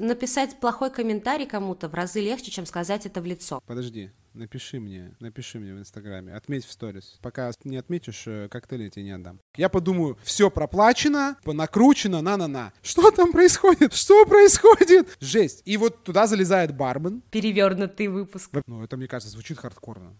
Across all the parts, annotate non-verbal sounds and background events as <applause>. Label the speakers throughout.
Speaker 1: написать плохой комментарий кому-то в разы легче, чем сказать это в лицо.
Speaker 2: Подожди, напиши мне, напиши мне в Инстаграме, отметь в сторис. Пока не отметишь, э, коктейль я тебе не отдам. Я подумаю, все проплачено, накручено, на-на-на. Что там происходит? Что происходит? Жесть. И вот туда залезает бармен.
Speaker 1: Перевернутый выпуск.
Speaker 2: Ну, это, мне кажется, звучит хардкорно.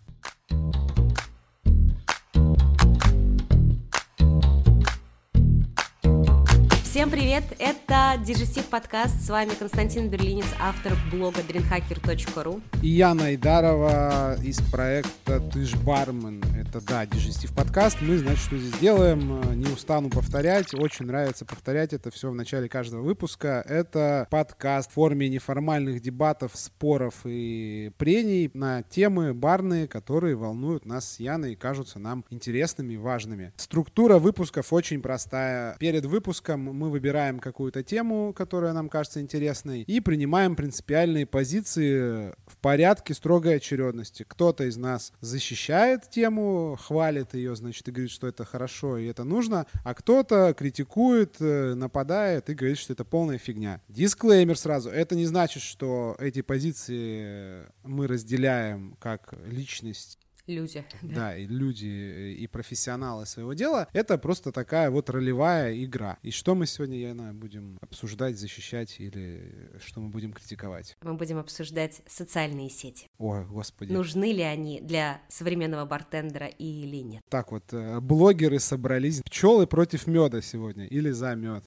Speaker 1: Всем привет! Это Дижестив подкаст. С вами Константин Берлинец, автор блога dreamhacker.ru.
Speaker 2: И Яна Айдарова из проекта «Ты ж бармен». Это, да, Дижестив подкаст. Мы, значит, что здесь делаем? Не устану повторять. Очень нравится повторять это все в начале каждого выпуска. Это подкаст в форме неформальных дебатов, споров и прений на темы барные, которые волнуют нас с Яной и кажутся нам интересными и важными. Структура выпусков очень простая. Перед выпуском мы выбираем какую-то тему, которая нам кажется интересной, и принимаем принципиальные позиции в порядке строгой очередности. Кто-то из нас защищает тему, хвалит ее, значит, и говорит, что это хорошо и это нужно, а кто-то критикует, э, нападает и говорит, что это полная фигня. Дисклеймер сразу. Это не значит, что эти позиции мы разделяем как личность
Speaker 1: люди. <laughs>
Speaker 2: Да. да, и люди, э, и профессионалы своего дела. Это просто такая вот ролевая игра. И что мы сегодня, Яна, будем обсуждать, защищать или что мы будем критиковать?
Speaker 1: Мы будем обсуждать социальные сети.
Speaker 2: Ой, господи.
Speaker 1: Нужны ли они для современного бартендера или нет?
Speaker 2: Так вот, э, блогеры собрались. Пчелы против меда сегодня или за мед.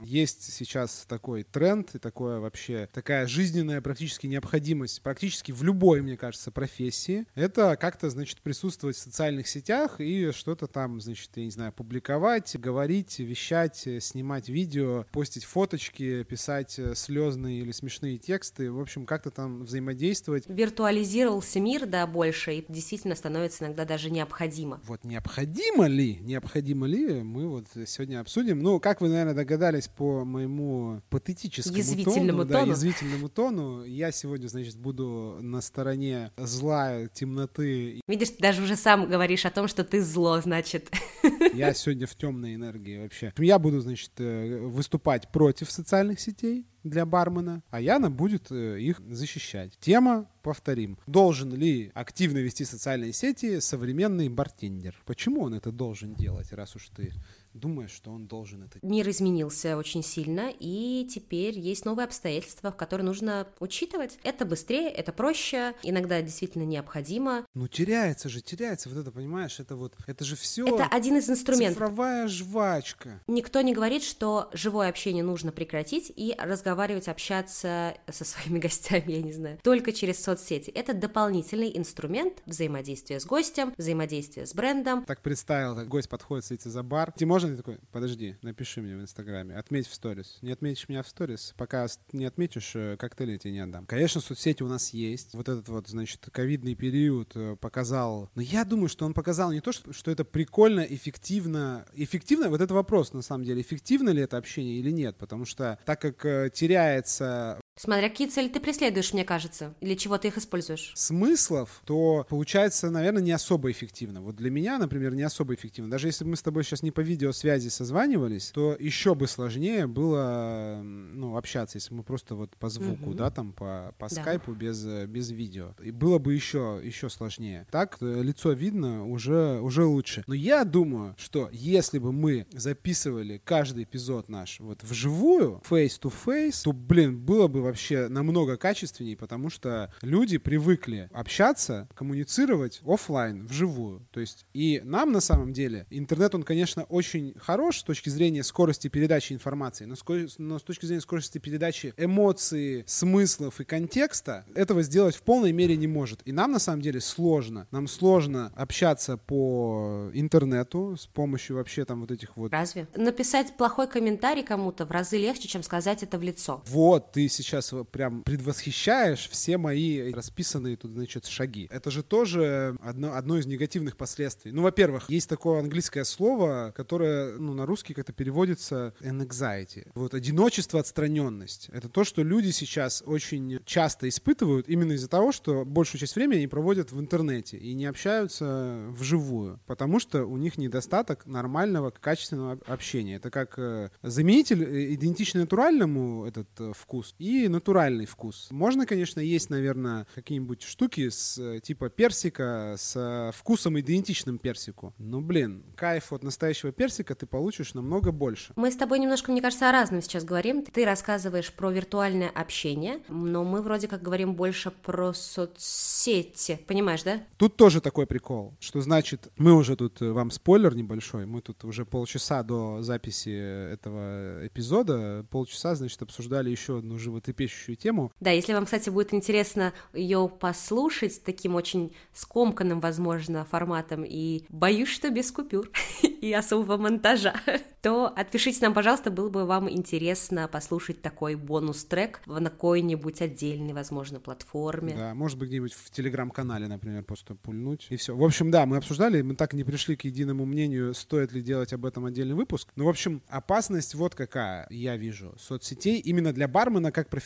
Speaker 2: Есть сейчас такой тренд и такое вообще такая жизненная практически необходимость практически в любой, мне кажется, профессии. Это как-то, значит, присутствовать в социальных сетях и что-то там, значит, я не знаю, публиковать, говорить, вещать, снимать видео, постить фоточки, писать слезные или смешные тексты. В общем, как-то там взаимодействовать.
Speaker 1: Виртуализировался мир, да, больше, и действительно становится иногда даже необходимо.
Speaker 2: Вот необходимо ли, необходимо ли, мы вот сегодня обсудим. Ну, как вы, наверное, догадались по моему патетическому
Speaker 1: язвительному
Speaker 2: тону,
Speaker 1: тону.
Speaker 2: Да, язвительному тону, я сегодня, значит, буду на стороне зла, темноты.
Speaker 1: Видишь, ты даже уже сам говоришь о том, что ты зло, значит. <laughs>
Speaker 2: Я сегодня в темной энергии вообще. Я буду, значит, э, выступать против социальных сетей для бармена, а Яна будет э, их защищать. Тема, повторим, должен ли активно вести социальные сети современный бартендер? Почему он это должен делать, раз уж ты думаешь, что он должен это
Speaker 1: Мир изменился очень сильно, и теперь есть новые обстоятельства, которые нужно учитывать. Это быстрее, это проще, иногда действительно необходимо.
Speaker 2: Ну, теряется же, теряется, вот это, понимаешь, это вот, это же все...
Speaker 1: Это один из инструментов.
Speaker 2: Цифровая жвачка.
Speaker 1: Никто не говорит, что живое общение нужно прекратить и разговаривать, общаться со своими <laughs> гостями, я не знаю, только через соцсети. Это дополнительный инструмент взаимодействия с гостем, взаимодействия с брендом.
Speaker 2: Так представил, так гость подходит, сидит за бар. Ты можешь можно ты такой, подожди, напиши мне в Инстаграме, отметь в сторис. Не отметишь меня в сторис, пока не отметишь, э, коктейль я тебе не отдам. Конечно, соцсети у нас есть. Вот этот вот, значит, ковидный период э, показал. Но я думаю, что он показал не то, что, что это прикольно, эффективно. Эффективно, вот это вопрос, на самом деле, эффективно ли это общение или нет. Потому что так как э, теряется
Speaker 1: Смотря какие цели ты преследуешь, мне кажется, или чего ты их используешь.
Speaker 2: Смыслов, то получается, наверное, не особо эффективно. Вот для меня, например, не особо эффективно. Даже если бы мы с тобой сейчас не по видеосвязи созванивались, то еще бы сложнее было ну, общаться, если мы просто вот по звуку, угу. да, там по, по да. скайпу без, без видео. И было бы еще, еще сложнее. Так э, лицо видно уже, уже лучше. Но я думаю, что если бы мы записывали каждый эпизод наш вот вживую, face-to-face, то, блин, было бы вообще намного качественнее, потому что люди привыкли общаться, коммуницировать офлайн, вживую. То есть и нам на самом деле интернет, он, конечно, очень хорош с точки зрения скорости передачи информации, но, но с точки зрения скорости передачи эмоций, смыслов и контекста этого сделать в полной мере не может. И нам на самом деле сложно. Нам сложно общаться по интернету с помощью вообще там вот этих вот...
Speaker 1: Разве? Написать плохой комментарий кому-то в разы легче, чем сказать это в лицо.
Speaker 2: Вот, ты сейчас сейчас прям предвосхищаешь все мои расписанные тут, значит, шаги. Это же тоже одно, одно из негативных последствий. Ну, во-первых, есть такое английское слово, которое, ну, на русский как-то переводится anxiety. Вот одиночество, отстраненность. Это то, что люди сейчас очень часто испытывают именно из-за того, что большую часть времени они проводят в интернете и не общаются вживую, потому что у них недостаток нормального, качественного общения. Это как э, заменитель э, идентичный натуральному этот э, вкус и натуральный вкус. Можно, конечно, есть, наверное, какие-нибудь штуки с типа персика с вкусом идентичным персику. Но, блин, кайф от настоящего персика ты получишь намного больше.
Speaker 1: Мы с тобой немножко, мне кажется, о разном сейчас говорим. Ты рассказываешь про виртуальное общение, но мы вроде как говорим больше про соцсети. Понимаешь, да?
Speaker 2: Тут тоже такой прикол, что значит, мы уже тут, э, вам спойлер небольшой, мы тут уже полчаса до записи этого эпизода, полчаса, значит, обсуждали еще одну животрепещущую тему.
Speaker 1: Да, если вам, кстати, будет интересно ее послушать таким очень скомканным, возможно, форматом, и боюсь, что без купюр <laughs> и особого монтажа, <laughs> то отпишите нам, пожалуйста, было бы вам интересно послушать такой бонус-трек на какой-нибудь отдельной, возможно, платформе.
Speaker 2: Да, может быть, где-нибудь в телеграм-канале, например, просто пульнуть, и все. В общем, да, мы обсуждали, мы так и не пришли к единому мнению, стоит ли делать об этом отдельный выпуск. Но, в общем, опасность вот какая я вижу соцсетей именно для бармена как профессионала.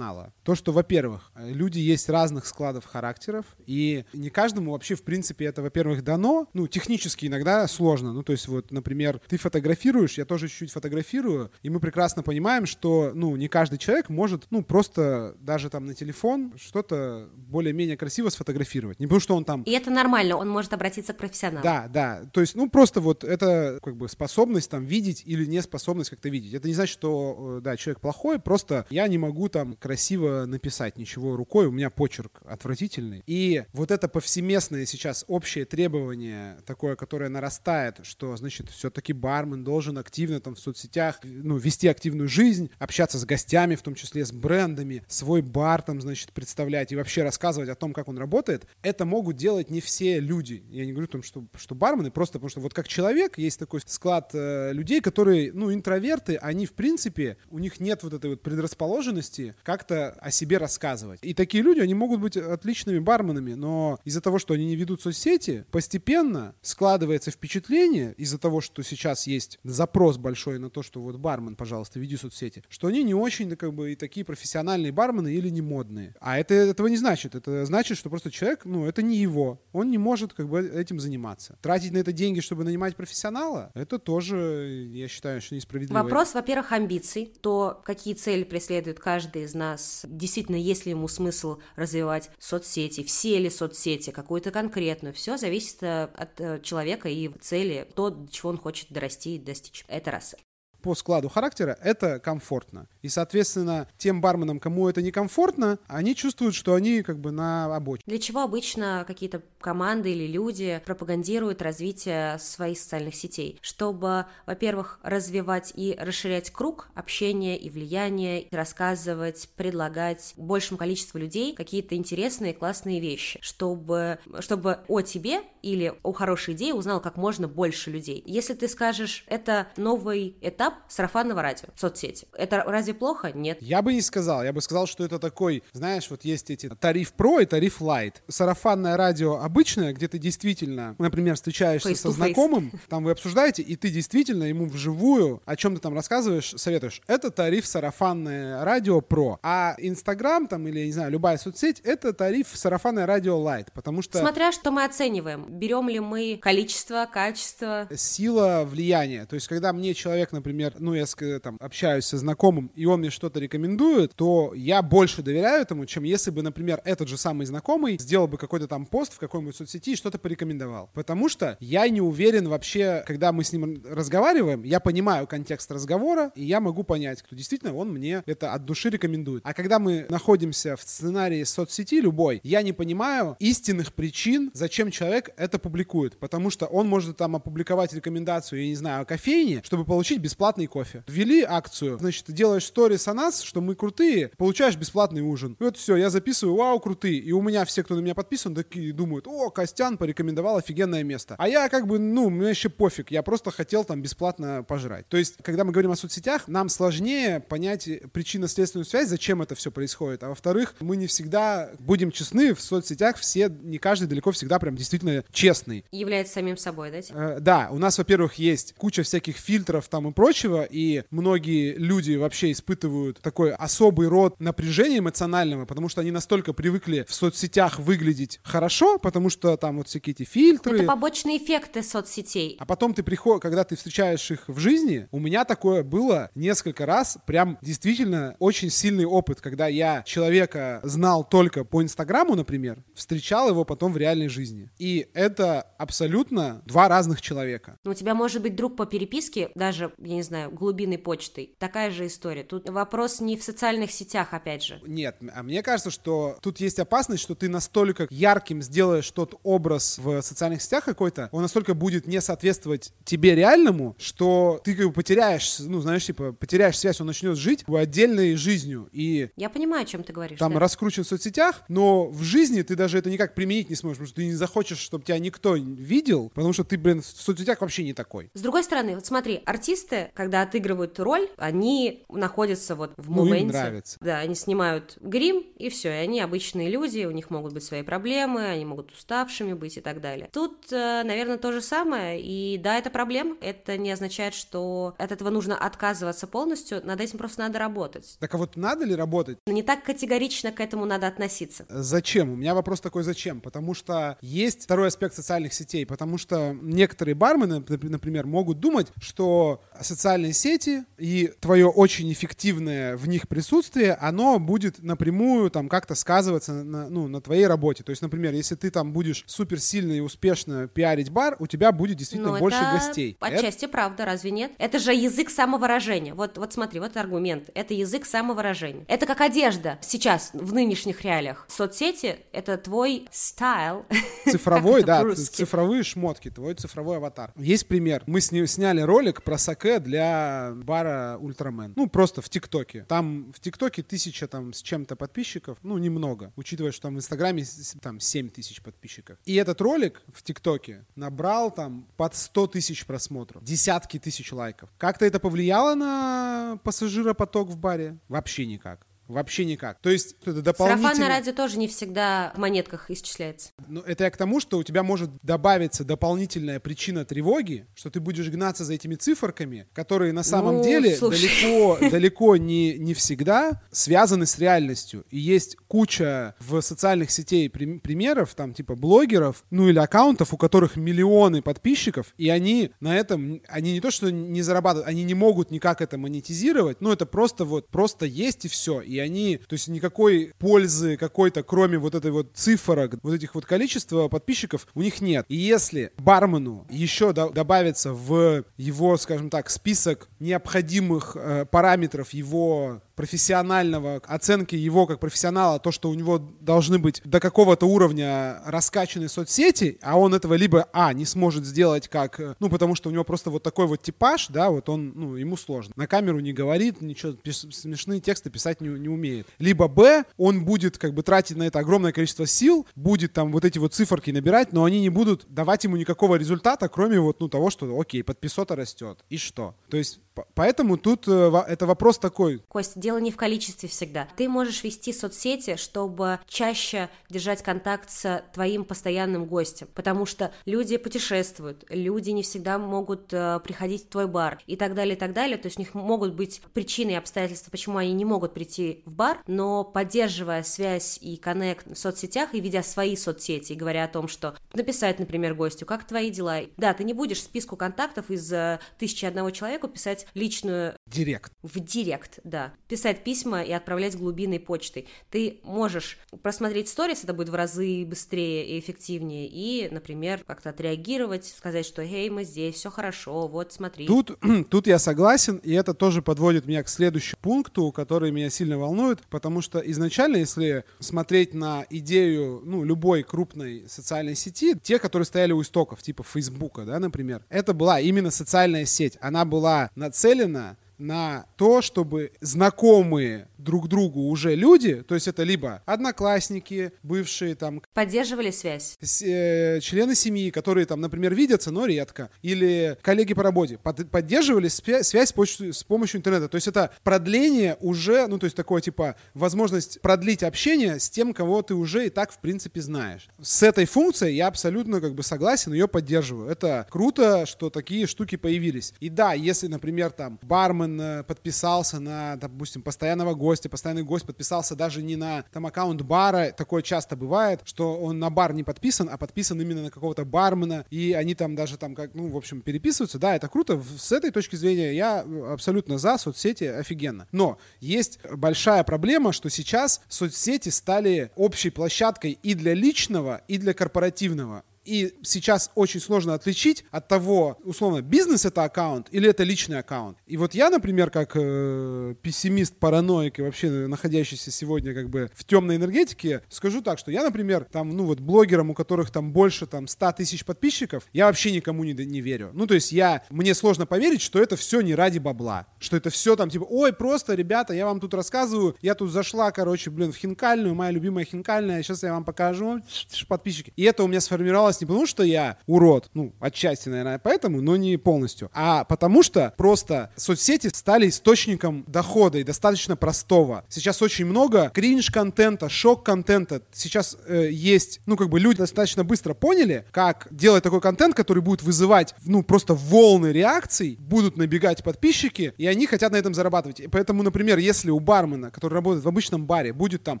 Speaker 2: То, что, во-первых, люди есть разных складов характеров, и не каждому вообще, в принципе, это, во-первых, дано, ну, технически иногда сложно. Ну, то есть вот, например, ты фотографируешь, я тоже чуть-чуть фотографирую, и мы прекрасно понимаем, что, ну, не каждый человек может, ну, просто даже там на телефон что-то более-менее красиво сфотографировать. Не потому что он там...
Speaker 1: И это нормально, он может обратиться к профессионалу.
Speaker 2: Да, да. То есть, ну, просто вот это как бы способность там видеть или неспособность как-то видеть. Это не значит, что, э, да, человек плохой, просто я не могу там красиво написать ничего рукой, у меня почерк отвратительный. И вот это повсеместное сейчас общее требование, такое, которое нарастает, что, значит, все-таки бармен должен активно там в соцсетях, ну, вести активную жизнь, общаться с гостями, в том числе с брендами, свой бар там, значит, представлять и вообще рассказывать о том, как он работает, это могут делать не все люди. Я не говорю там, что, что бармены, просто потому что вот как человек есть такой склад э, людей, которые, ну, интроверты, они, в принципе, у них нет вот этой вот предрасположенности как-то о себе рассказывать. И такие люди, они могут быть отличными барменами, но из-за того, что они не ведут соцсети, постепенно складывается впечатление из-за того, что сейчас есть запрос большой на то, что вот бармен, пожалуйста, веди соцсети, что они не очень как бы и такие профессиональные бармены или не модные. А это этого не значит. Это значит, что просто человек, ну, это не его. Он не может как бы этим заниматься. Тратить на это деньги, чтобы нанимать профессионала, это тоже, я считаю, что несправедливо.
Speaker 1: Вопрос, во-первых, амбиций. То, какие цели преследует каждый из нас. Действительно, есть ли ему смысл развивать соцсети, все ли соцсети, какую-то конкретную. Все зависит э, от э, человека и цели, то, чего он хочет дорасти и достичь. Это раз
Speaker 2: по складу характера это комфортно. И, соответственно, тем барменам, кому это некомфортно, они чувствуют, что они как бы на обочине.
Speaker 1: Для чего обычно какие-то команды или люди пропагандируют развитие своих социальных сетей? Чтобы, во-первых, развивать и расширять круг общения и влияния, рассказывать, предлагать большему количеству людей какие-то интересные, классные вещи, чтобы, чтобы о тебе или о хорошей идее узнал как можно больше людей. Если ты скажешь, это новый этап сарафанного радио, соцсети. Это разве плохо? Нет.
Speaker 2: Я бы не сказал. Я бы сказал, что это такой, знаешь, вот есть эти тариф про и тариф лайт. Сарафанное радио обычное, где ты действительно, например, встречаешься face со знакомым, там вы обсуждаете, и ты действительно ему вживую о чем ты там рассказываешь, советуешь. Это тариф сарафанное радио про. А Инстаграм там или, не знаю, любая соцсеть, это тариф сарафанное радио лайт, потому что...
Speaker 1: Смотря что мы оцениваем. Берем ли мы количество, качество?
Speaker 2: Сила влияния. То есть, когда мне человек, например, например, ну, я там общаюсь со знакомым, и он мне что-то рекомендует, то я больше доверяю этому, чем если бы, например, этот же самый знакомый сделал бы какой-то там пост в какой-нибудь соцсети и что-то порекомендовал. Потому что я не уверен вообще, когда мы с ним разговариваем, я понимаю контекст разговора, и я могу понять, кто действительно он мне это от души рекомендует. А когда мы находимся в сценарии соцсети любой, я не понимаю истинных причин, зачем человек это публикует. Потому что он может там опубликовать рекомендацию, я не знаю, о кофейне, чтобы получить бесплатно бесплатный кофе. Ввели акцию, значит, делаешь сторис о нас, что мы крутые, получаешь бесплатный ужин. И вот все, я записываю, вау, крутые. И у меня все, кто на меня подписан, такие думают, о, Костян порекомендовал офигенное место. А я как бы, ну, мне еще пофиг, я просто хотел там бесплатно пожрать. То есть, когда мы говорим о соцсетях, нам сложнее понять причинно-следственную связь, зачем это все происходит. А во-вторых, мы не всегда будем честны в соцсетях, все, не каждый далеко всегда прям действительно честный.
Speaker 1: Является самим собой, да?
Speaker 2: Э, да, у нас, во-первых, есть куча всяких фильтров там и прочего, прочего, и многие люди вообще испытывают такой особый род напряжения эмоционального, потому что они настолько привыкли в соцсетях выглядеть хорошо, потому что там вот всякие эти фильтры.
Speaker 1: Это побочные эффекты соцсетей.
Speaker 2: А потом ты приходишь, когда ты встречаешь их в жизни, у меня такое было несколько раз, прям действительно очень сильный опыт, когда я человека знал только по Инстаграму, например, встречал его потом в реальной жизни. И это абсолютно два разных человека.
Speaker 1: У тебя может быть друг по переписке, даже, я не знаю, глубинной почтой. Такая же история. Тут вопрос не в социальных сетях, опять же.
Speaker 2: Нет, а мне кажется, что тут есть опасность, что ты настолько ярким сделаешь тот образ в социальных сетях какой-то, он настолько будет не соответствовать тебе реальному, что ты как бы потеряешь, ну, знаешь, типа, потеряешь связь, он начнет жить отдельной жизнью. И
Speaker 1: Я понимаю, о чем ты говоришь.
Speaker 2: там
Speaker 1: да.
Speaker 2: раскручен в соцсетях, но в жизни ты даже это никак применить не сможешь, потому что ты не захочешь, чтобы тебя никто видел, потому что ты, блин, в соцсетях вообще не такой.
Speaker 1: С другой стороны, вот смотри, артисты, когда отыгрывают роль, они находятся вот в
Speaker 2: Ну, им
Speaker 1: моменте.
Speaker 2: нравится.
Speaker 1: Да, они снимают грим, и все, и они обычные люди, у них могут быть свои проблемы, они могут уставшими быть и так далее. Тут, э, наверное, то же самое, и да, это проблема, это не означает, что от этого нужно отказываться полностью, над этим просто надо работать.
Speaker 2: Так а вот надо ли работать?
Speaker 1: Но не так категорично к этому надо относиться.
Speaker 2: Зачем? У меня вопрос такой, зачем? Потому что есть второй аспект социальных сетей, потому что некоторые бармены, нап- например, могут думать, что социальные сети и твое очень эффективное в них присутствие, оно будет напрямую там как-то сказываться на, ну, на твоей работе. То есть, например, если ты там будешь супер сильно и успешно пиарить бар, у тебя будет действительно
Speaker 1: Ну,
Speaker 2: больше
Speaker 1: это
Speaker 2: гостей. Это-
Speaker 1: Отчасти правда, разве нет? Это же язык самовыражения. Вот, вот смотри, вот аргумент. Это язык самовыражения. Это как одежда сейчас, в нынешних реалиях. Соцсети — это твой стайл. <laughs>
Speaker 2: Цифровой,
Speaker 1: это
Speaker 2: да, цифровые шмотки, твой цифровой аватар. Есть пример. Мы сни- сняли ролик про саке для бара Ультрамен. Ну, просто в ТикТоке. Там в ТикТоке тысяча там с чем-то подписчиков. Ну, немного. Учитывая, что там в Инстаграме там 7 тысяч подписчиков. И этот ролик в ТикТоке набрал там под 100 тысяч просмотров. Десятки тысяч лайков. Как-то это повлияло на пассажиропоток в баре? Вообще никак. Вообще никак. То есть это дополнительно...
Speaker 1: Сарафанное радио тоже не всегда в монетках исчисляется.
Speaker 2: Ну, это я к тому, что у тебя может добавиться дополнительная причина тревоги, что ты будешь гнаться за этими циферками, которые на самом
Speaker 1: Ну,
Speaker 2: деле
Speaker 1: слушай.
Speaker 2: далеко, <laughs> далеко не, не всегда связаны с реальностью. И есть куча в социальных сетей прим- примеров, там, типа блогеров, ну или аккаунтов, у которых миллионы подписчиков, и они на этом, они не то что не зарабатывают, они не могут никак это монетизировать, ну это просто вот, просто есть и все. И они, то есть никакой пользы какой-то, кроме вот этой вот цифрок, вот этих вот количества подписчиков, у них нет. И если бармену еще до- добавится в его, скажем так, список необходимых э, параметров его профессионального, оценки его как профессионала, то, что у него должны быть до какого-то уровня раскачаны соцсети, а он этого либо, а, не сможет сделать как, э, ну, потому что у него просто вот такой вот типаж, да, вот он, ну, ему сложно. На камеру не говорит, ничего, смешные тексты писать не, не умеет. Либо, б, он будет как бы тратить на это огромное количество сил, будет там вот эти вот циферки набирать, но они не будут давать ему никакого результата, кроме вот, ну, того, что, окей, подписота растет. И что? То есть, поэтому тут э, это вопрос такой,
Speaker 1: Кость, дело не в количестве всегда. Ты можешь вести соцсети, чтобы чаще держать контакт с твоим постоянным гостем, потому что люди путешествуют, люди не всегда могут э, приходить в твой бар и так далее, и так далее. То есть у них могут быть причины и обстоятельства, почему они не могут прийти в бар, но поддерживая связь и коннект в соцсетях и ведя свои соцсети, и говоря о том, что написать, например, гостю, как твои дела. Да, ты не будешь списку контактов из э, тысячи одного человека писать личную
Speaker 2: директ.
Speaker 1: в директ, да. Писать письма и отправлять глубинной почтой. Ты можешь просмотреть сторис, это будет в разы быстрее и эффективнее, и, например, как-то отреагировать, сказать, что «Эй, мы здесь, все хорошо, вот смотри».
Speaker 2: Тут, <clears throat> тут я согласен, и это тоже подводит меня к следующему пункту, который меня сильно волнует, потому что изначально, если смотреть на идею ну, любой крупной социальной сети, те, которые стояли у истоков, типа Фейсбука, да, например, это была именно социальная сеть. Она была нацелена на то, чтобы знакомые друг другу уже люди, то есть это либо одноклассники, бывшие там...
Speaker 1: Поддерживали связь?
Speaker 2: С, э, члены семьи, которые там, например, видятся, но редко, или коллеги по работе, под, поддерживали связь с помощью, с помощью интернета. То есть это продление уже, ну то есть такое типа возможность продлить общение с тем, кого ты уже и так в принципе знаешь. С этой функцией я абсолютно как бы согласен, ее поддерживаю. Это круто, что такие штуки появились. И да, если, например, там бармен э, подписался на, допустим, постоянного гостя, постоянный гость подписался даже не на там аккаунт бара, такое часто бывает, что он на бар не подписан, а подписан именно на какого-то бармена, и они там даже там как, ну, в общем, переписываются. Да, это круто. С этой точки зрения я абсолютно за соцсети, офигенно. Но есть большая проблема, что сейчас соцсети стали общей площадкой и для личного, и для корпоративного. И сейчас очень сложно отличить от того, условно, бизнес это аккаунт или это личный аккаунт. И вот я, например, как э, пессимист, параноик и вообще находящийся сегодня как бы в темной энергетике, скажу так, что я, например, там, ну вот блогерам, у которых там больше там 100 тысяч подписчиков, я вообще никому не, не верю. Ну то есть я, мне сложно поверить, что это все не ради бабла. Что это все там типа, ой, просто, ребята, я вам тут рассказываю, я тут зашла, короче, блин, в хинкальную, моя любимая хинкальная, сейчас я вам покажу, подписчики. И это у меня сформировалось не потому, что я урод, ну, отчасти, наверное, поэтому, но не полностью, а потому что просто соцсети стали источником дохода и достаточно простого. Сейчас очень много кринж-контента, шок-контента. Сейчас э, есть, ну, как бы люди достаточно быстро поняли, как делать такой контент, который будет вызывать, ну, просто волны реакций, будут набегать подписчики, и они хотят на этом зарабатывать. И поэтому, например, если у бармена, который работает в обычном баре, будет там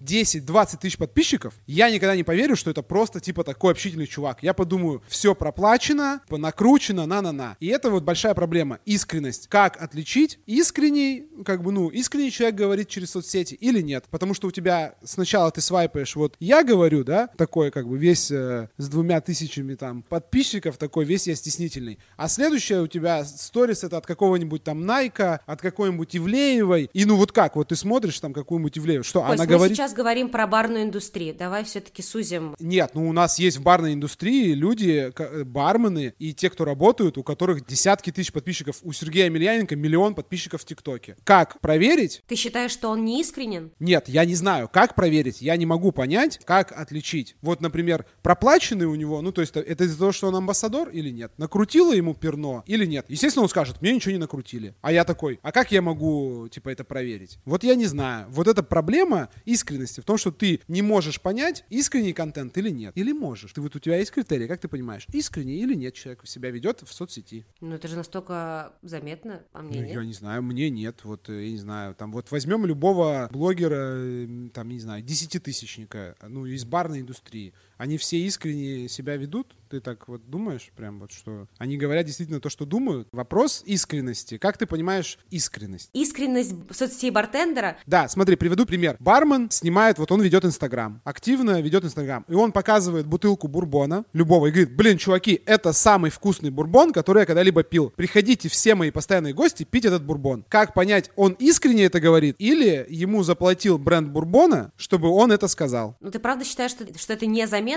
Speaker 2: 10-20 тысяч подписчиков, я никогда не поверю, что это просто, типа, такой общительный чувак я подумаю, все проплачено, накручено, на-на-на. И это вот большая проблема. Искренность. Как отличить искренний, как бы, ну, искренний человек говорит через соцсети или нет? Потому что у тебя сначала ты свайпаешь, вот я говорю, да, такой как бы весь э, с двумя тысячами там подписчиков, такой весь я стеснительный. А следующее у тебя сторис это от какого-нибудь там Найка, от какой-нибудь Ивлеевой. И ну вот как, вот ты смотришь там какую-нибудь Ивлееву, что
Speaker 1: Кость,
Speaker 2: она
Speaker 1: мы
Speaker 2: говорит...
Speaker 1: сейчас говорим про барную индустрию, давай все-таки сузим.
Speaker 2: Нет, ну у нас есть в барной индустрии другие люди, э, бармены и те, кто работают, у которых десятки тысяч подписчиков. У Сергея Емельяненко миллион подписчиков в ТикТоке. Как проверить?
Speaker 1: Ты считаешь, что он не искренен?
Speaker 2: Нет, я не знаю, как проверить. Я не могу понять, как отличить. Вот, например, проплаченный у него, ну, то есть это из-за того, что он амбассадор или нет? Накрутило ему перно или нет? Естественно, он скажет, мне ничего не накрутили. А я такой, а как я могу, типа, это проверить? Вот я не знаю. Вот эта проблема искренности в том, что ты не можешь понять, искренний контент или нет. Или можешь. Ты вот у тебя есть критерии, как ты понимаешь, искренне или нет человек себя ведет в соцсети.
Speaker 1: Ну это же настолько заметно, а мне
Speaker 2: ну,
Speaker 1: нет.
Speaker 2: Я не знаю, мне нет, вот э, я не знаю, там вот возьмем любого блогера, там не знаю, десятитысячника, ну из барной индустрии, они все искренне себя ведут? Ты так вот думаешь, прям вот, что они говорят действительно то, что думают? Вопрос искренности. Как ты понимаешь искренность?
Speaker 1: Искренность соцсети бартендера?
Speaker 2: Да, смотри, приведу пример. Бармен снимает, вот он ведет Инстаграм, активно ведет Инстаграм, и он показывает бутылку бурбона, любого, и говорит, блин, чуваки, это самый вкусный бурбон, который я когда-либо пил. Приходите все мои постоянные гости пить этот бурбон. Как понять, он искренне это говорит, или ему заплатил бренд бурбона, чтобы он это сказал?
Speaker 1: Ну ты правда считаешь, что, что это незаметно,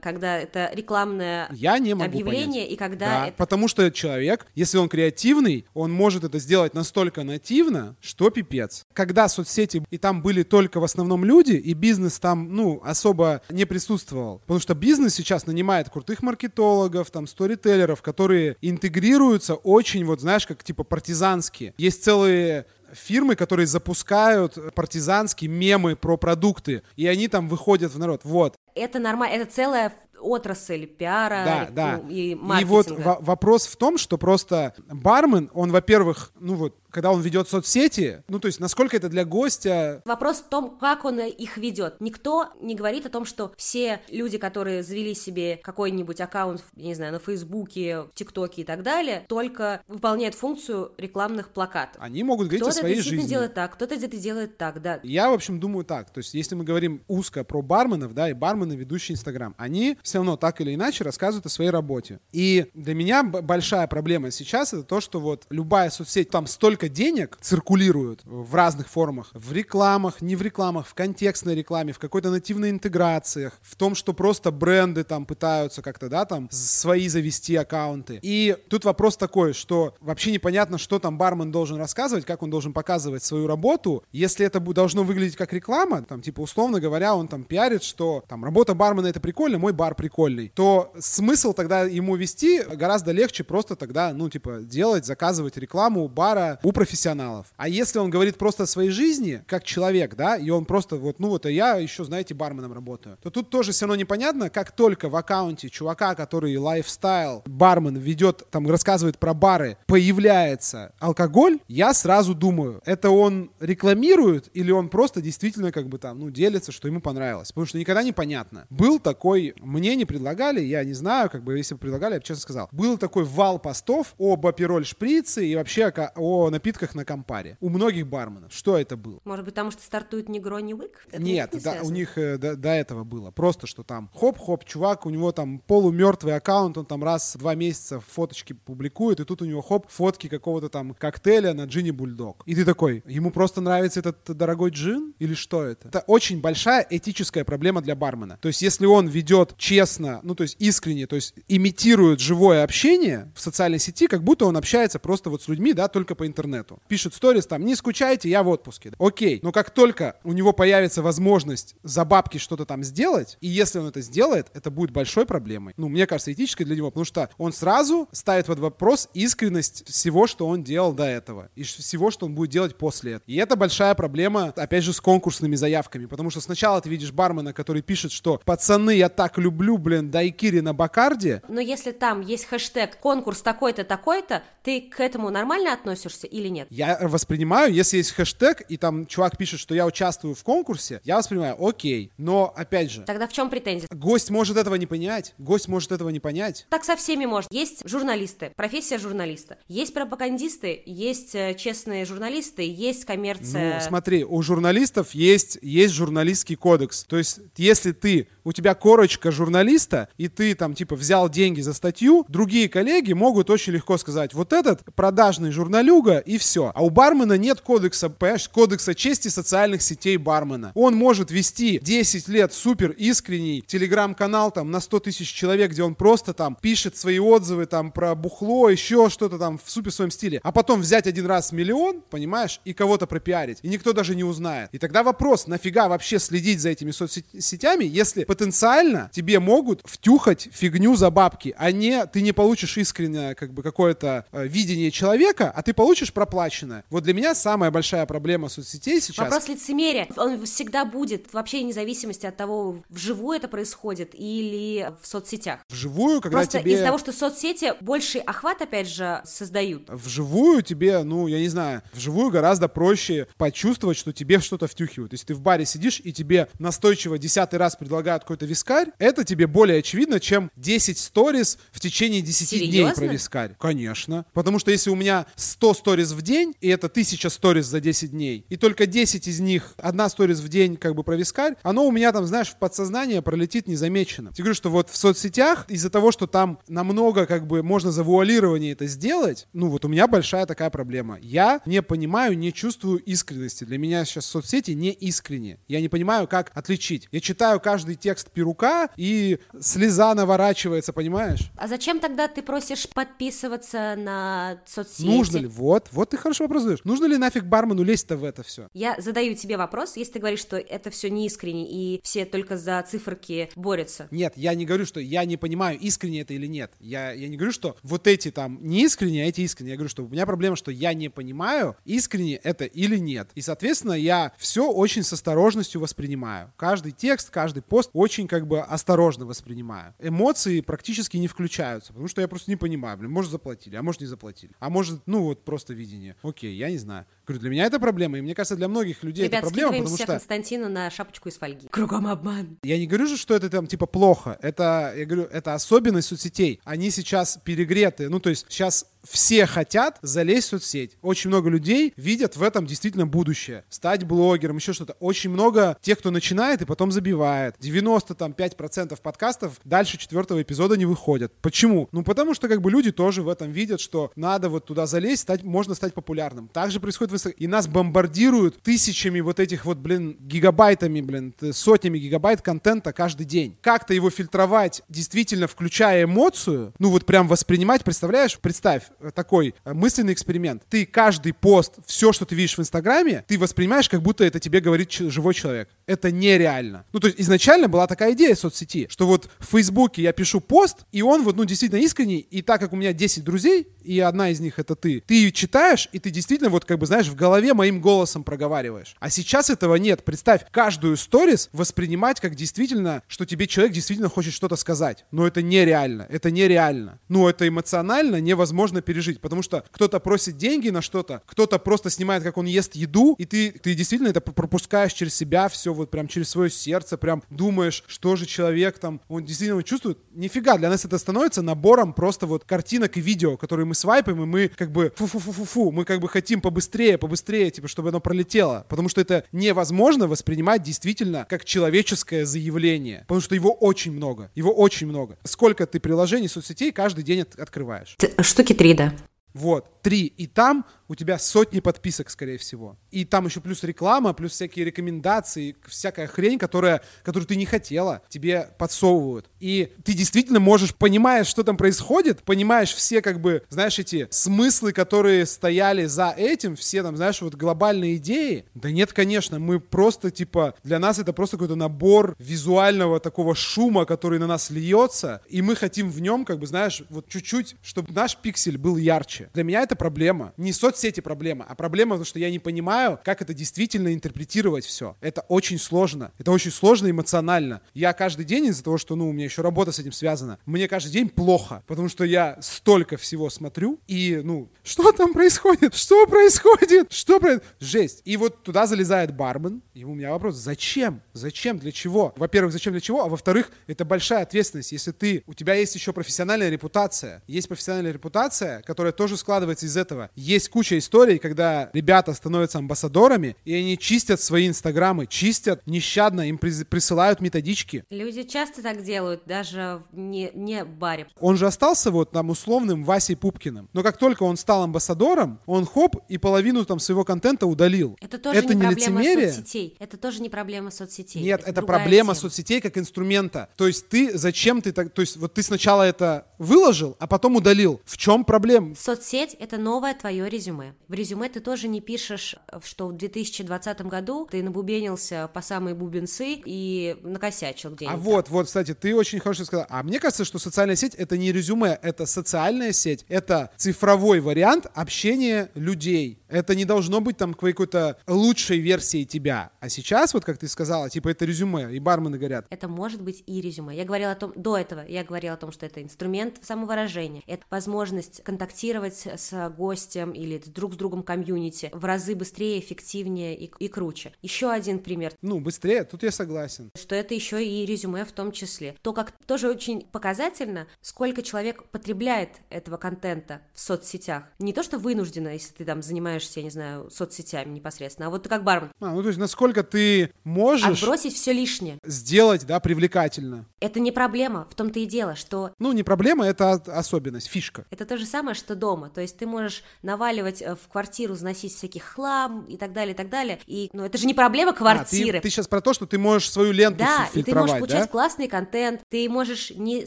Speaker 1: когда это рекламное
Speaker 2: я не могу
Speaker 1: объявление,
Speaker 2: понять.
Speaker 1: и когда
Speaker 2: да,
Speaker 1: это...
Speaker 2: Потому что человек, если он креативный, он может это сделать настолько нативно, что пипец. Когда соцсети, и там были только в основном люди, и бизнес там, ну, особо не присутствовал. Потому что бизнес сейчас нанимает крутых маркетологов, там, сторителлеров, которые интегрируются очень, вот знаешь, как типа партизанские. Есть целые фирмы, которые запускают партизанские мемы про продукты, и они там выходят в народ. Вот.
Speaker 1: Это нормально, это целая отрасль пиара
Speaker 2: да, да.
Speaker 1: и
Speaker 2: маркетинга. И вот вопрос в том, что просто бармен, он, во-первых, ну вот, когда он ведет соцсети, ну то есть насколько это для гостя...
Speaker 1: Вопрос в том, как он их ведет. Никто не говорит о том, что все люди, которые завели себе какой-нибудь аккаунт, не знаю, на Фейсбуке, в ТикТоке и так далее, только выполняют функцию рекламных плакатов.
Speaker 2: Они могут говорить
Speaker 1: кто-то
Speaker 2: о своей
Speaker 1: жизни.
Speaker 2: Кто-то
Speaker 1: делает так, кто-то это делает так, да.
Speaker 2: Я, в общем, думаю так. То есть если мы говорим узко про барменов, да, и бармены, ведущие Инстаграм, они все равно так или иначе рассказывают о своей работе. И для меня большая проблема сейчас это то, что вот любая соцсеть, там столько сколько денег циркулирует в разных формах, в рекламах, не в рекламах, в контекстной рекламе, в какой-то нативной интеграциях, в том, что просто бренды там пытаются как-то, да, там свои завести аккаунты. И тут вопрос такой, что вообще непонятно, что там бармен должен рассказывать, как он должен показывать свою работу. Если это должно выглядеть как реклама, там, типа, условно говоря, он там пиарит, что там работа бармена это прикольно, мой бар прикольный, то смысл тогда ему вести гораздо легче просто тогда, ну, типа, делать, заказывать рекламу бара у профессионалов. А если он говорит просто о своей жизни, как человек, да, и он просто вот, ну, вот, а я еще, знаете, барменом работаю, то тут тоже все равно непонятно, как только в аккаунте чувака, который лайфстайл, бармен ведет, там, рассказывает про бары, появляется алкоголь, я сразу думаю, это он рекламирует или он просто действительно как бы там, ну, делится, что ему понравилось. Потому что никогда непонятно. Был такой, мне не предлагали, я не знаю, как бы, если бы предлагали, я бы честно сказал. Был такой вал постов об апероль шприце и вообще о, о напитках на компаре. У многих барменов. Что это было?
Speaker 1: Может быть, потому что стартует ни Гро, ни Уик?
Speaker 2: Нет, не да, у них э, до, до этого было. Просто, что там хоп-хоп, чувак, у него там полумертвый аккаунт, он там раз в два месяца фоточки публикует, и тут у него хоп, фотки какого-то там коктейля на джине бульдог. И ты такой, ему просто нравится этот дорогой джин? Или что это? Это очень большая этическая проблема для бармена. То есть, если он ведет честно, ну, то есть искренне, то есть имитирует живое общение в социальной сети, как будто он общается просто вот с людьми, да, только по интернету. Пишет сторис там, не скучайте, я в отпуске. Окей, но как только у него появится возможность за бабки что-то там сделать, и если он это сделает, это будет большой проблемой. Ну, мне кажется, этической для него, потому что он сразу ставит под вопрос искренность всего, что он делал до этого, и всего, что он будет делать после этого. И это большая проблема, опять же, с конкурсными заявками, потому что сначала ты видишь бармена, который пишет, что «пацаны, я так люблю, блин, дайкири на Бакарде».
Speaker 1: Но если там есть хэштег «конкурс такой-то, такой-то», ты к этому нормально относишься или нет?
Speaker 2: Я воспринимаю, если есть хэштег, и там чувак пишет, что я участвую в конкурсе, я воспринимаю, окей, но, опять же...
Speaker 1: Тогда в чем претензия?
Speaker 2: Гость может этого не понять, гость может этого не понять.
Speaker 1: Так со всеми может. Есть журналисты, профессия журналиста. Есть пропагандисты, есть э, честные журналисты, есть коммерция...
Speaker 2: Ну, смотри, у журналистов есть, есть журналистский кодекс. То есть, если ты, у тебя корочка журналиста, и ты там, типа, взял деньги за статью, другие коллеги могут очень легко сказать, вот этот продажный журналюга, и все. А у бармена нет кодекса, понимаешь, кодекса чести социальных сетей бармена. Он может вести 10 лет супер искренний телеграм-канал там на 100 тысяч человек, где он просто там пишет свои отзывы там про бухло, еще что-то там в супер своем стиле, а потом взять один раз миллион, понимаешь, и кого-то пропиарить, и никто даже не узнает. И тогда вопрос, нафига вообще следить за этими соцсетями, если потенциально тебе могут втюхать фигню за бабки, а не ты не получишь искреннее как бы какое-то э, видение человека, а ты получишь проплаченное. Вот для меня самая большая проблема соцсетей сейчас.
Speaker 1: Вопрос лицемерия. Он всегда будет, вообще вне зависимости от того, вживую это происходит или в соцсетях.
Speaker 2: Вживую, когда
Speaker 1: Просто
Speaker 2: тебе...
Speaker 1: из-за того, что соцсети больший охват, опять же, создают.
Speaker 2: Вживую тебе, ну, я не знаю, вживую гораздо проще почувствовать, что тебе что-то втюхивают. Если ты в баре сидишь и тебе настойчиво десятый раз предлагают какой-то вискарь, это тебе более очевидно, чем 10 сториз в течение 10
Speaker 1: Серьезно?
Speaker 2: дней про вискарь. Конечно. Потому что если у меня 100 сториз в день, и это 1000 сториз за 10 дней, и только 10 из них, одна сториз в день как бы про вискарь, оно у меня там, знаешь, в подсознание пролетит незамеченным. Я говорю, что вот в соцсетях из-за того, что там намного как бы можно завуалирование это сделать, ну вот у меня большая такая проблема. Я не понимаю, не чувствую искренности. Для меня сейчас соцсети не искренние. Я не понимаю, как отличить. Я читаю каждый текст Перука, и слеза наворачивается, понимаешь?
Speaker 1: А зачем тогда ты просишь подписываться на соцсети?
Speaker 2: Нужно ли? Вот, вот ты хорошо вопрос задаешь. Нужно ли нафиг бармену лезть-то в это все?
Speaker 1: Я задаю тебе вопрос, если ты говоришь, что это все не искренне, и все только за циферки борются.
Speaker 2: Нет, я не говорю, что я не понимаю, искренне это или нет. Я, я не говорю, что вот эти там не искренние, а эти искренние. Я говорю, что у меня проблема, что я не понимаю, искренне это или нет. И, соответственно, я все очень с осторожностью воспринимаю. Каждый текст, каждый пост очень как бы осторожно воспринимаю. Эмоции практически не включаются, потому что я просто не понимаю, блин, может заплатили, а может не заплатили. А может, ну вот просто видение. Окей, я не знаю. Говорю, для меня это проблема, и мне кажется, для многих людей
Speaker 1: Ребят,
Speaker 2: это проблема, потому что...
Speaker 1: Константину на шапочку из фольги. Кругом обман.
Speaker 2: Я не говорю же, что это там типа плохо. Это, я говорю, это особенность соцсетей. Они сейчас перегреты. Ну, то есть сейчас все хотят залезть в соцсеть. Очень много людей видят в этом действительно будущее. Стать блогером, еще что-то. Очень много тех, кто начинает и потом забивает. 95% подкастов дальше четвертого эпизода не выходят. Почему? Ну, потому что как бы люди тоже в этом видят, что надо вот туда залезть, стать, можно стать популярным. Также происходит в И нас бомбардируют тысячами вот этих вот, блин, гигабайтами, блин, сотнями гигабайт контента каждый день. Как-то его фильтровать, действительно включая эмоцию, ну вот прям воспринимать, представляешь? Представь, такой э, мысленный эксперимент. Ты каждый пост, все, что ты видишь в Инстаграме, ты воспринимаешь, как будто это тебе говорит живой человек. Это нереально. Ну, то есть изначально была такая идея соцсети, что вот в Фейсбуке я пишу пост, и он вот, ну, действительно искренний, и так как у меня 10 друзей, и одна из них это ты, ты читаешь, и ты действительно вот как бы, знаешь, в голове моим голосом проговариваешь. А сейчас этого нет. Представь, каждую сторис воспринимать как действительно, что тебе человек действительно хочет что-то сказать. Но это нереально. Это нереально. Ну, это эмоционально невозможно пережить, потому что кто-то просит деньги на что-то, кто-то просто снимает, как он ест еду, и ты, ты действительно это пропускаешь через себя, все вот прям через свое сердце, прям думаешь, что же человек там, он действительно чувствует. Нифига, для нас это становится набором просто вот картинок и видео, которые мы свайпаем, и мы как бы фу-фу-фу-фу-фу, мы как бы хотим побыстрее, побыстрее, типа, чтобы оно пролетело, потому что это невозможно воспринимать действительно как человеческое заявление, потому что его очень много, его очень много. Сколько ты приложений соцсетей каждый день от- открываешь?
Speaker 1: Штуки три, да.
Speaker 2: Вот, три. И там у тебя сотни подписок, скорее всего. И там еще плюс реклама, плюс всякие рекомендации, всякая хрень, которая, которую ты не хотела, тебе подсовывают. И ты действительно можешь, понимаешь, что там происходит, понимаешь все, как бы, знаешь, эти смыслы, которые стояли за этим, все там, знаешь, вот глобальные идеи. Да нет, конечно, мы просто, типа, для нас это просто какой-то набор визуального такого шума, который на нас льется, и мы хотим в нем, как бы, знаешь, вот чуть-чуть, чтобы наш пиксель был ярче. Для меня это проблема. Не соцсети проблема, а проблема, потому что я не понимаю, как это действительно интерпретировать все. Это очень сложно. Это очень сложно эмоционально. Я каждый день из-за того, что, ну, у меня еще работа с этим связана, мне каждый день плохо, потому что я столько всего смотрю, и, ну, что там происходит? Что происходит? Что происходит? Жесть. И вот туда залезает бармен, и у меня вопрос, зачем? Зачем? Для чего? Во-первых, зачем для чего? А во-вторых, это большая ответственность. Если ты, у тебя есть еще профессиональная репутация, есть профессиональная репутация, которая тоже складывается из этого. Есть куча историй, когда ребята становятся амбассадорами, и они чистят свои инстаграмы, чистят нещадно, им при- присылают методички.
Speaker 1: Люди часто так делают, даже не, не в баре.
Speaker 2: Он же остался вот там условным Васей Пупкиным. Но как только он стал амбассадором, он хоп, и половину там своего контента удалил.
Speaker 1: Это тоже
Speaker 2: Это
Speaker 1: не,
Speaker 2: не
Speaker 1: проблема
Speaker 2: лицемерие?
Speaker 1: соцсетей. Это тоже не проблема соцсетей.
Speaker 2: Нет, это,
Speaker 1: другая
Speaker 2: проблема
Speaker 1: тема.
Speaker 2: соцсетей как инструмента. То есть ты зачем ты так, то есть вот ты сначала это выложил, а потом удалил. В чем проблема?
Speaker 1: Соцсеть — это новое твое резюме. В резюме ты тоже не пишешь, что в 2020 году ты набубенился по самые бубенцы и накосячил где-нибудь.
Speaker 2: А вот, вот, кстати, ты очень хорошо сказал. А мне кажется, что социальная сеть это не резюме, это социальная сеть, это цифровой вариант общения людей. Это не должно быть там какой-то лучшей версией тебя. А сейчас, вот как ты сказала, типа это резюме, и бармены говорят,
Speaker 1: Это может быть и резюме. Я говорила о том, до этого я говорила о том, что это инструмент самовыражения, это возможность контактировать с гостем или друг с другом комьюнити в разы быстрее, эффективнее и, и круче. Еще один пример,
Speaker 2: ну, быстрее, тут я согласен.
Speaker 1: что это еще и резюме в том числе. То, как тоже очень показательно, сколько человек потребляет этого контента в соцсетях. Не то, что вынужденно, если ты там занимаешься, я не знаю, соцсетями непосредственно, а вот ты как бармен.
Speaker 2: А, ну, то есть насколько ты можешь
Speaker 1: Отбросить все лишнее.
Speaker 2: сделать, да, привлекательно.
Speaker 1: Это не проблема, в том-то и дело, что
Speaker 2: Ну, не проблема, это особенность, фишка.
Speaker 1: Это то же самое, что дома. То есть ты можешь наваливать э, в квартиру, заносить всяких хлам и так далее, и так далее. И, ну, это же не проблема
Speaker 2: А, ты,
Speaker 1: квартиры.
Speaker 2: ты сейчас про то, что ты можешь свою ленту
Speaker 1: Да, и ты можешь получать
Speaker 2: да?
Speaker 1: классный контент, ты можешь не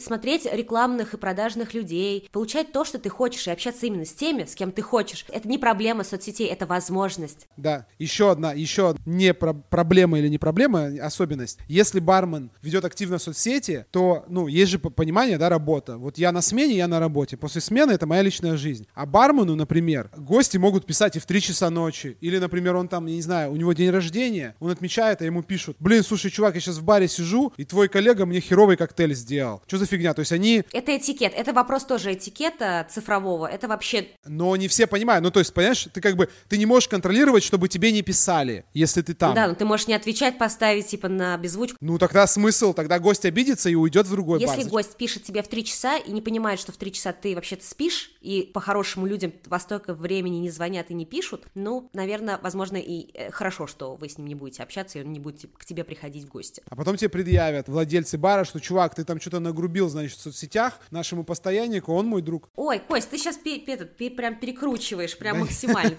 Speaker 1: смотреть рекламных и продажных людей, получать то, что ты хочешь, и общаться именно с теми, с кем ты хочешь. Это не проблема соцсетей, это возможность.
Speaker 2: Да, еще одна, еще не про- проблема или не проблема, особенность. Если бармен ведет активно соцсети, то, ну, есть же понимание, да, работа. Вот я на смене, я на работе. После смены это моя личная жизнь. А бармену, например, гости могут писать и в 3 часа ночи. Или, например, он там, я не знаю, у него день рождения, он отмечает, а ему пишут, блин, слушай, чувак, я сейчас в баре сижу, и твой коллега мне херовый коктейль сделал. Что за фигня? То есть они
Speaker 1: Это этикет, это вопрос тоже этикета цифрового, это вообще
Speaker 2: Но не все понимают. Ну, то есть, понимаешь, ты как бы ты не можешь контролировать, чтобы тебе не писали, если ты там.
Speaker 1: Да, но ты можешь не отвечать, поставить типа на беззвучку.
Speaker 2: Ну тогда смысл, тогда гость обидится и уйдет в другой
Speaker 1: Если
Speaker 2: бар.
Speaker 1: гость пишет тебе в три часа и не понимает, что в три часа ты вообще-то спишь, и по-хорошему людям во столько времени не звонят и не пишут, ну, наверное, возможно, и э, хорошо, что вы с ним не будете общаться, и он не будет типа, к тебе приходить в гости.
Speaker 2: А потом тебе предъявят владельцы бара, что, чувак, ты там что-то нагрубил, значит, в соцсетях нашему постояннику, он мой друг.
Speaker 1: Ой, Кость, ты сейчас этот, пе- прям перекручиваешь, прям максимально.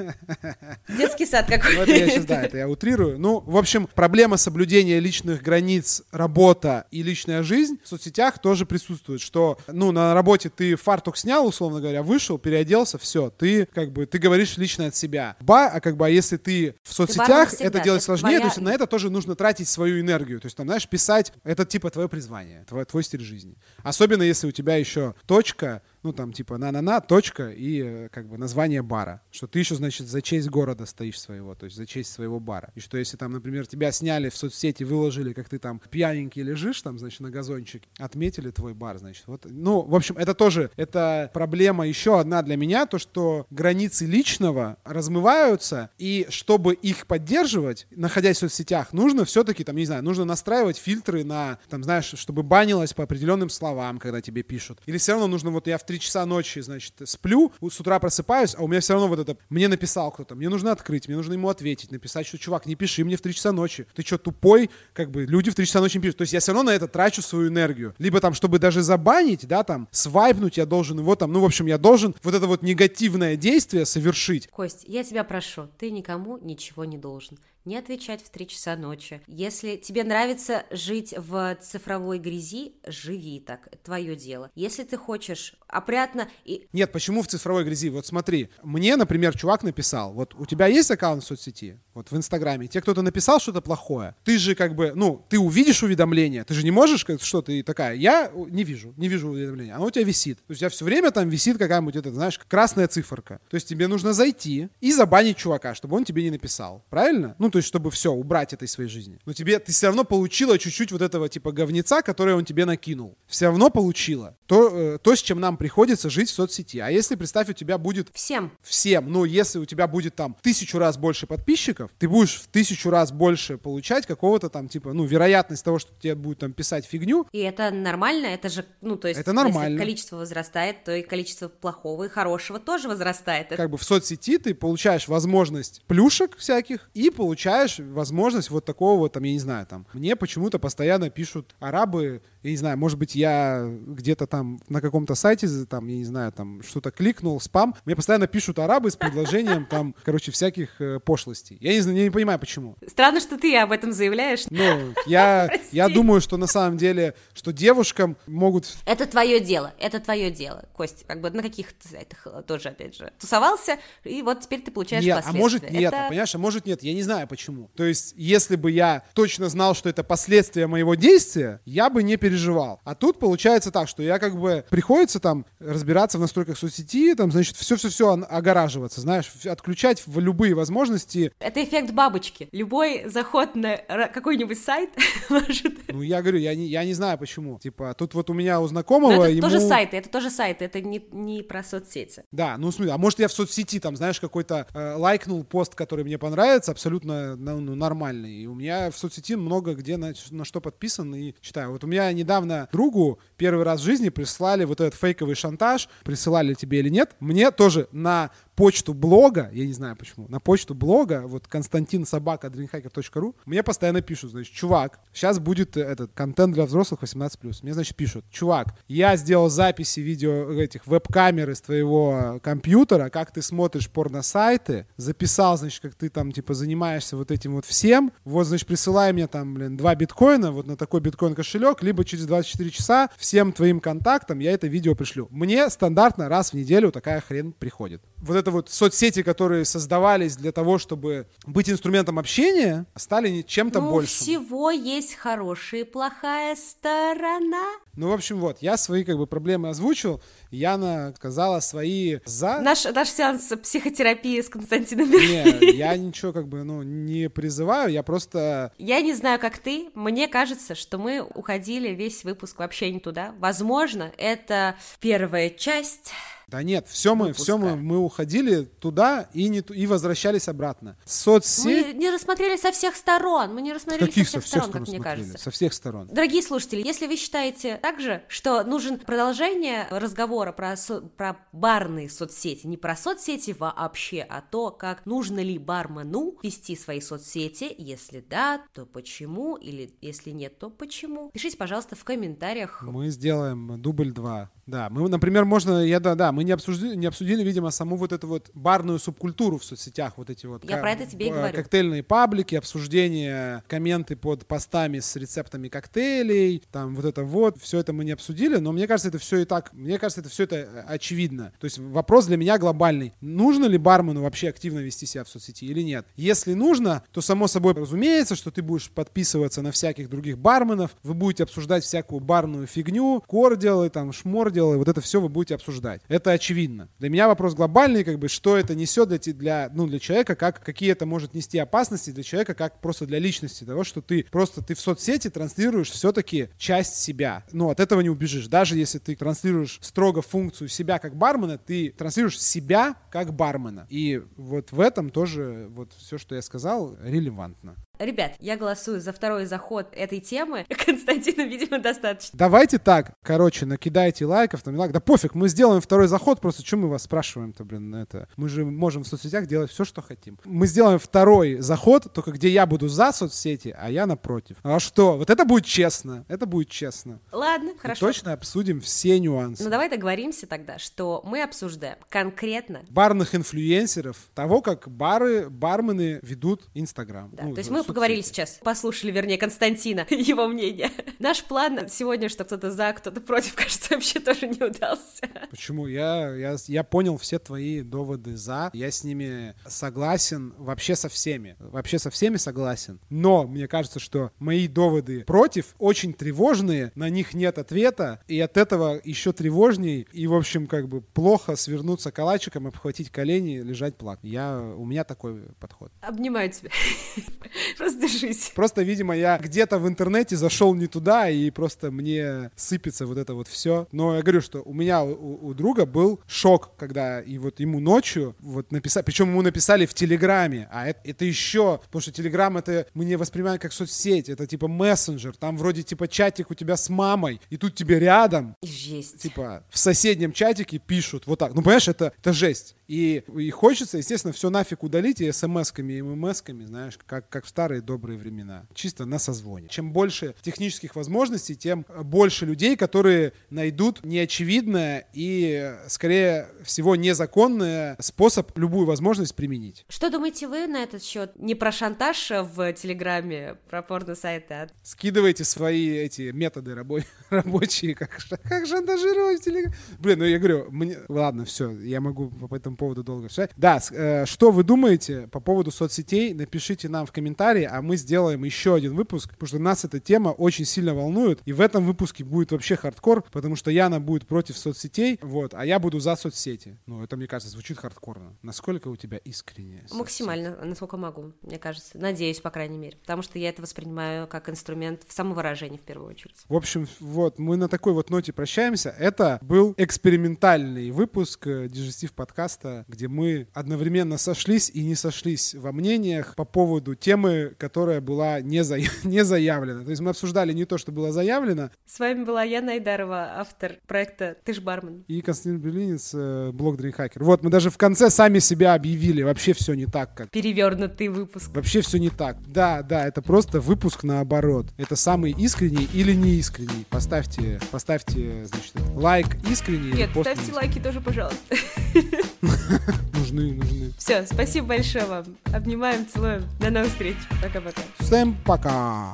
Speaker 1: Детский сад какой.
Speaker 2: Ну, это я сейчас, да, это я утрирую. Ну, в общем, проблема соблюдения личных границ, работа и личная жизнь в соцсетях тоже присутствует, что, ну, на работе ты фартук снял, условно говоря, вышел, переоделся, все, ты, как бы, ты говоришь лично от себя. Ба, а как бы, а если ты в соцсетях,
Speaker 1: навсегда,
Speaker 2: это делать
Speaker 1: это
Speaker 2: сложнее,
Speaker 1: твоя-
Speaker 2: то есть на это тоже нужно тратить свою энергию. То есть, там, знаешь, писать, это типа твое призвание, твой, твой стиль жизни. Особенно, если у тебя еще точка, ну, там, типа, на-на-на, точка и, э, как бы, название бара. Что ты еще, значит, за честь города стоишь своего, то есть за честь своего бара. И что, если там, например, тебя сняли в соцсети, выложили, как ты там пьяненький лежишь, там, значит, на газончике, отметили твой бар, значит, вот. Ну, в общем, это тоже, это проблема еще одна для меня, то, что границы личного размываются, и чтобы их поддерживать, находясь в соцсетях, нужно все-таки, там, не знаю, нужно настраивать фильтры на, там, знаешь, чтобы банилось по определенным словам, когда тебе пишут. Или все равно нужно, вот я в 3 часа ночи, значит, сплю, с утра просыпаюсь, а у меня все равно вот это, мне написал кто-то, мне нужно открыть, мне нужно ему ответить, написать, что, чувак, не пиши мне в 3 часа ночи. Ты что, тупой? Как бы люди в 3 часа ночи не пишут. То есть я все равно на это трачу свою энергию. Либо там, чтобы даже забанить, да, там, свайпнуть, я должен его там, ну, в общем, я должен вот это вот негативное действие совершить.
Speaker 1: Кость, я тебя прошу, ты никому ничего не должен. Не отвечать в 3 часа ночи. Если тебе нравится жить в цифровой грязи, живи так, твое дело. Если ты хочешь опрятно и...
Speaker 2: Нет, почему в цифровой грязи? Вот смотри, мне, например, чувак написал, вот у тебя есть аккаунт в соцсети, вот в Инстаграме, тебе кто-то написал что-то плохое, ты же как бы, ну, ты увидишь уведомление, ты же не можешь, как что ты такая, я не вижу, не вижу уведомления, оно у тебя висит. То есть у тебя все время там висит какая-нибудь, это, знаешь, красная циферка. То есть тебе нужно зайти и забанить чувака, чтобы он тебе не написал. Правильно? Ну, то есть, чтобы все, убрать это из своей жизни. Но тебе, ты все равно получила чуть-чуть вот этого типа говнеца, который он тебе накинул. Все равно получила. То, э, то, с чем нам приходится жить в соцсети. А если, представь, у тебя будет
Speaker 1: Всем.
Speaker 2: всем, ну, если у тебя будет там тысячу раз больше подписчиков, ты будешь в тысячу раз больше получать какого-то там, типа, ну, вероятность того, что тебе будут там писать фигню,
Speaker 1: И это нормально, это же, ну, то есть,
Speaker 2: Это нормально.
Speaker 1: если количество возрастает, то и количество плохого и хорошего тоже возрастает.
Speaker 2: Как бы в соцсети ты получаешь возможность плюшек всяких и получаешь возможность вот такого вот, там, я не знаю, там, мне почему-то постоянно пишут арабы, я не знаю, может быть, я где-то там на каком-то сайте, там, я не знаю, там, что-то кликнул, спам, мне постоянно пишут арабы с предложением, там, короче, всяких э, пошлостей. Я не знаю, я не понимаю, почему.
Speaker 1: Странно, что ты об этом заявляешь.
Speaker 2: Ну, я, <laughs> я думаю, что на самом деле, что девушкам могут
Speaker 1: Это твое дело, это твое дело, Кость. Как бы на каких сайтах э, тоже, опять же, тусовался, и вот теперь ты получаешь
Speaker 2: Нет, а
Speaker 1: последствия.
Speaker 2: может нет,
Speaker 1: Это-
Speaker 2: понимаешь, а может нет, я не знаю почему. То есть, если бы я точно знал, что это последствия моего действия, я бы не переживал. А тут получается так, что я как бы приходится там разбираться в настройках соцсети, там, значит, все-все-все огораживаться, знаешь, отключать в любые возможности.
Speaker 1: Это эффект бабочки. Любой заход на какой-нибудь сайт <laughs> может...
Speaker 2: Ну, я говорю, я не, я не знаю почему. Типа, тут вот у меня у
Speaker 1: Но
Speaker 2: знакомого
Speaker 1: это
Speaker 2: ему...
Speaker 1: тоже сайты, это тоже сайты, это не, не про соцсети.
Speaker 2: Да, ну, в смысле, а может я в соцсети, там, знаешь, какой-то э, лайкнул пост, который мне понравится, абсолютно ну, нормальный. И у меня в соцсети много где на, на что подписан и читаю. Вот у меня недавно другу первый раз в жизни прислали вот этот фейковый шантаж, присылали тебе или нет. Мне тоже на почту блога, я не знаю почему, на почту блога, вот константин собака dreamhacker.ru, мне постоянно пишут, значит, чувак, сейчас будет этот контент для взрослых 18+. Мне, значит, пишут, чувак, я сделал записи видео этих веб-камер из твоего компьютера, как ты смотришь порно-сайты, записал, значит, как ты там, типа, занимаешься вот этим вот всем, вот, значит, присылай мне там, блин, два биткоина, вот на такой биткоин-кошелек, либо через 24 часа всем твоим контактам я это видео пришлю. Мне стандартно раз в неделю такая хрень приходит. Вот это вот соцсети, которые создавались для того, чтобы быть инструментом общения, стали чем-то
Speaker 1: ну,
Speaker 2: большим.
Speaker 1: всего есть хорошая и плохая сторона.
Speaker 2: Ну, в общем, вот, я свои как бы проблемы озвучил, Яна сказала свои за...
Speaker 1: Наш, наш сеанс психотерапии с Константином
Speaker 2: Не, я ничего как бы, ну, не призываю, я просто...
Speaker 1: Я не знаю, как ты, мне кажется, что мы уходили весь выпуск вообще не туда. Возможно, это первая часть
Speaker 2: Да нет, все мы, все мы, мы уходили туда и, не, и возвращались обратно. Соцсеть...
Speaker 1: Мы не рассмотрели со всех сторон. Мы не рассмотрели
Speaker 2: Каких
Speaker 1: со всех
Speaker 2: со всех
Speaker 1: сторон,
Speaker 2: сторон
Speaker 1: как мне кажется.
Speaker 2: Со всех сторон.
Speaker 1: Дорогие слушатели, если вы считаете также, что нужен продолжение разговора про, со- про барные соцсети, не про соцсети вообще, а то, как нужно ли бармену вести свои соцсети, если да, то почему, или если нет, то почему. Пишите, пожалуйста, в комментариях.
Speaker 2: Мы сделаем дубль 2. Да, мы, например, можно, я да, да, мы не обсудили, не обсудили, видимо, саму вот эту вот барную субкультуру в соцсетях, вот эти вот
Speaker 1: Я про это тебе и
Speaker 2: б-
Speaker 1: говорю.
Speaker 2: коктейльные паблики, обсуждение, комменты под постами с рецептами коктейлей, там вот это вот, все это мы не обсудили, но мне кажется, это все и так, мне кажется, это все это э, очевидно. То есть вопрос для меня глобальный. Нужно ли бармену вообще активно вести себя в соцсети или нет? Если нужно, то само собой разумеется, что ты будешь подписываться на всяких других барменов, вы будете обсуждать всякую барную фигню, кордилы, там, шмордилы, вот это все вы будете обсуждать. Это очевидно. Для меня вопрос глобальный, как бы, что это несет для, для, ну, для человека, как, какие это может нести опасности для человека, как просто для личности, того, что ты просто ты в соцсети транслируешь все-таки часть себя. Ну, от этого не убежишь. Даже если ты транслируешь строго функцию себя как бармена, ты транслируешь себя как бармена. И вот в этом тоже вот все, что я сказал, релевантно.
Speaker 1: Ребят, я голосую за второй заход этой темы. <laughs> Константину, видимо, достаточно.
Speaker 2: Давайте так, короче, накидайте лайков, там, лайк. Да пофиг, мы сделаем второй заход, просто что мы вас спрашиваем-то, блин, это? Мы же можем в соцсетях делать все, что хотим. Мы сделаем второй заход, только где я буду за соцсети, а я напротив. А что? Вот это будет честно, это будет честно.
Speaker 1: Ладно,
Speaker 2: И
Speaker 1: хорошо.
Speaker 2: точно обсудим все нюансы.
Speaker 1: Ну давай договоримся тогда, что мы обсуждаем конкретно
Speaker 2: барных инфлюенсеров, того, как бары, бармены ведут Инстаграм.
Speaker 1: Да,
Speaker 2: Ну,
Speaker 1: то есть
Speaker 2: в
Speaker 1: мы. Поговорили сейчас, послушали, вернее, Константина, <laughs> его мнение. Наш план сегодня, что кто-то за, кто-то против, <laughs> кажется, вообще тоже не удался.
Speaker 2: Почему? Я, я, я понял все твои доводы за. Я с ними согласен вообще со всеми. Вообще со всеми согласен. Но мне кажется, что мои доводы против очень тревожные, на них нет ответа, и от этого еще тревожней, и, в общем, как бы плохо свернуться калачиком, обхватить колени, лежать плакать. Я, у меня такой подход.
Speaker 1: Обнимаю тебя. <laughs> <laughs> Держись.
Speaker 2: Просто, видимо, я где-то в интернете зашел не туда, и просто мне сыпется вот это вот все. Но я говорю, что у меня, у, у друга был шок, когда и вот ему ночью вот написали, причем ему написали в Телеграме, а это, это еще, потому что Телеграм это мы не воспринимаем как соцсеть, это типа мессенджер, там вроде типа чатик у тебя с мамой, и тут тебе рядом
Speaker 1: Жесть.
Speaker 2: типа в соседнем чатике пишут вот так. Ну, понимаешь, это, это жесть. И, и хочется, естественно, все нафиг удалить и смс-ками, и ммс-ками, знаешь, как, как в старые добрые времена. Чисто на созвоне. Чем больше технических возможностей, тем больше людей, которые найдут неочевидное и, скорее всего, незаконный способ любую возможность применить.
Speaker 1: Что думаете вы на этот счет? Не про шантаж в Телеграме, про порно-сайты, а
Speaker 2: Скидывайте свои эти методы рабо- <laughs> рабочие, как, как шантажировать Телеграм. Блин, ну я говорю, мне... ладно, все, я могу по этому поводу долго решать. Да, э, что вы думаете по поводу соцсетей, напишите нам в комментарии, а мы сделаем еще один выпуск, потому что нас эта тема очень сильно волнует, и в этом выпуске будет вообще хардкор, потому что Яна будет против соцсетей, вот, а я буду за соцсети. Ну, это, мне кажется, звучит хардкорно. Насколько у тебя искренне? соцсети?
Speaker 1: максимально, насколько могу, мне кажется. Надеюсь, по крайней мере. Потому что я это воспринимаю как инструмент в самовыражении в первую очередь.
Speaker 2: В общем, вот, мы на такой вот ноте прощаемся. Это был экспериментальный выпуск э, Дижестив подкаста, где мы одновременно сошлись и не сошлись во мнениях по поводу темы, которая была не, зая- <laughs> не заявлена. То есть мы обсуждали не то, что было заявлено,
Speaker 1: С вами была Яна Айдарова, автор проекта «Ты ж бармен».
Speaker 2: и Константин Белинец, э, блог Дрейхакер. Вот, мы даже в конце сами себя объявили. Вообще все не так, как
Speaker 1: Перевернутый выпуск.
Speaker 2: Вообще все не так. Да, да, это просто выпуск наоборот. Это самый искренний или неискренний. Поставьте, поставьте, значит, лайк искренний.
Speaker 1: Нет, ставьте лайки тоже, пожалуйста. <laughs> <laughs>
Speaker 2: Нужны, нужны.
Speaker 1: Все, спасибо большое вам. Обнимаем, целуем. До новых встреч. Пока-пока.
Speaker 2: Всем пока.